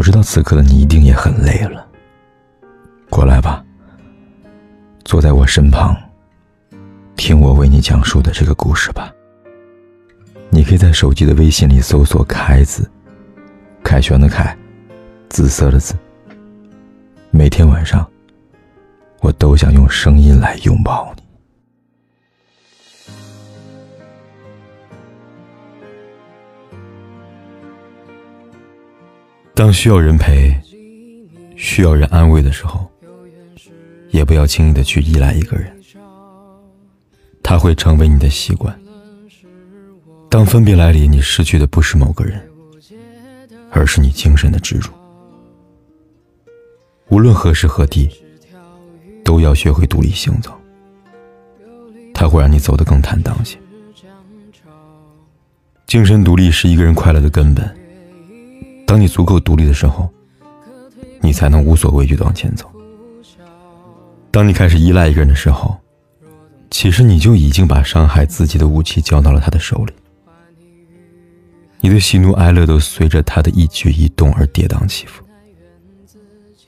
我知道此刻的你一定也很累了。过来吧，坐在我身旁，听我为你讲述的这个故事吧。你可以在手机的微信里搜索“凯”字，凯旋的凯，紫色的紫。每天晚上，我都想用声音来拥抱你。当需要人陪、需要人安慰的时候，也不要轻易的去依赖一个人，他会成为你的习惯。当分别来临，你失去的不是某个人，而是你精神的支柱。无论何时何地，都要学会独立行走，它会让你走得更坦荡些。精神独立是一个人快乐的根本。当你足够独立的时候，你才能无所畏惧的往前走。当你开始依赖一个人的时候，其实你就已经把伤害自己的武器交到了他的手里。你的喜怒哀乐都随着他的一举一动而跌宕起伏。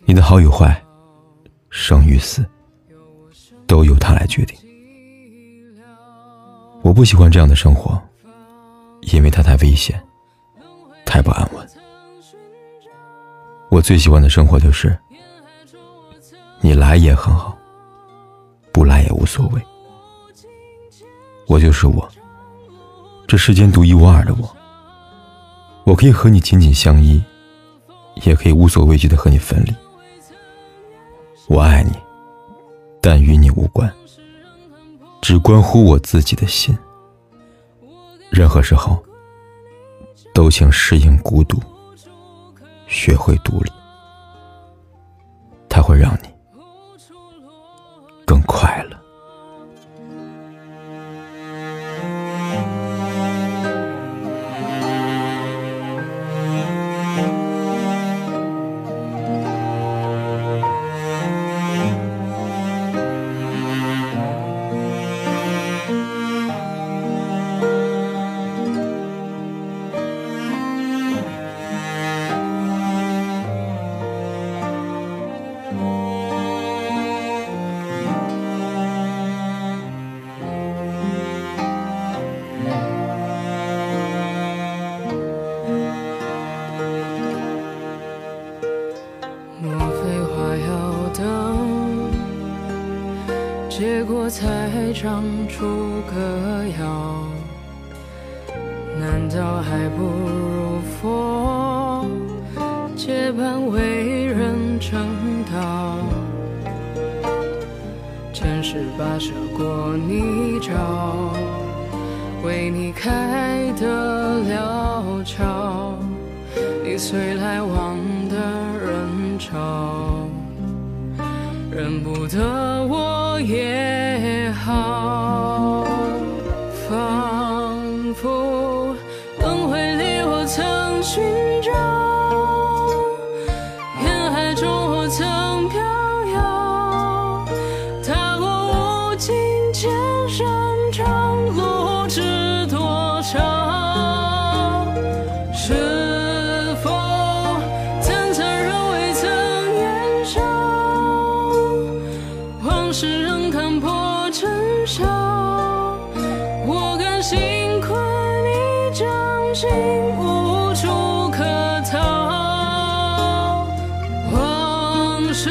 你的好与坏，生与死，都由他来决定。我不喜欢这样的生活，因为它太危险，太不安稳。我最喜欢的生活就是，你来也很好，不来也无所谓。我就是我，这世间独一无二的我。我可以和你紧紧相依，也可以无所畏惧的和你分离。我爱你，但与你无关，只关乎我自己的心。任何时候，都请适应孤独。学会独立，它会让你更快乐。结果才长出歌谣，难道还不如佛结伴为人称道？前世跋涉过泥沼，为你开的了桥，你随来往的人潮，认不得我。也好，仿佛轮回里我曾寻上，我甘心困你掌心，无处可逃。往事。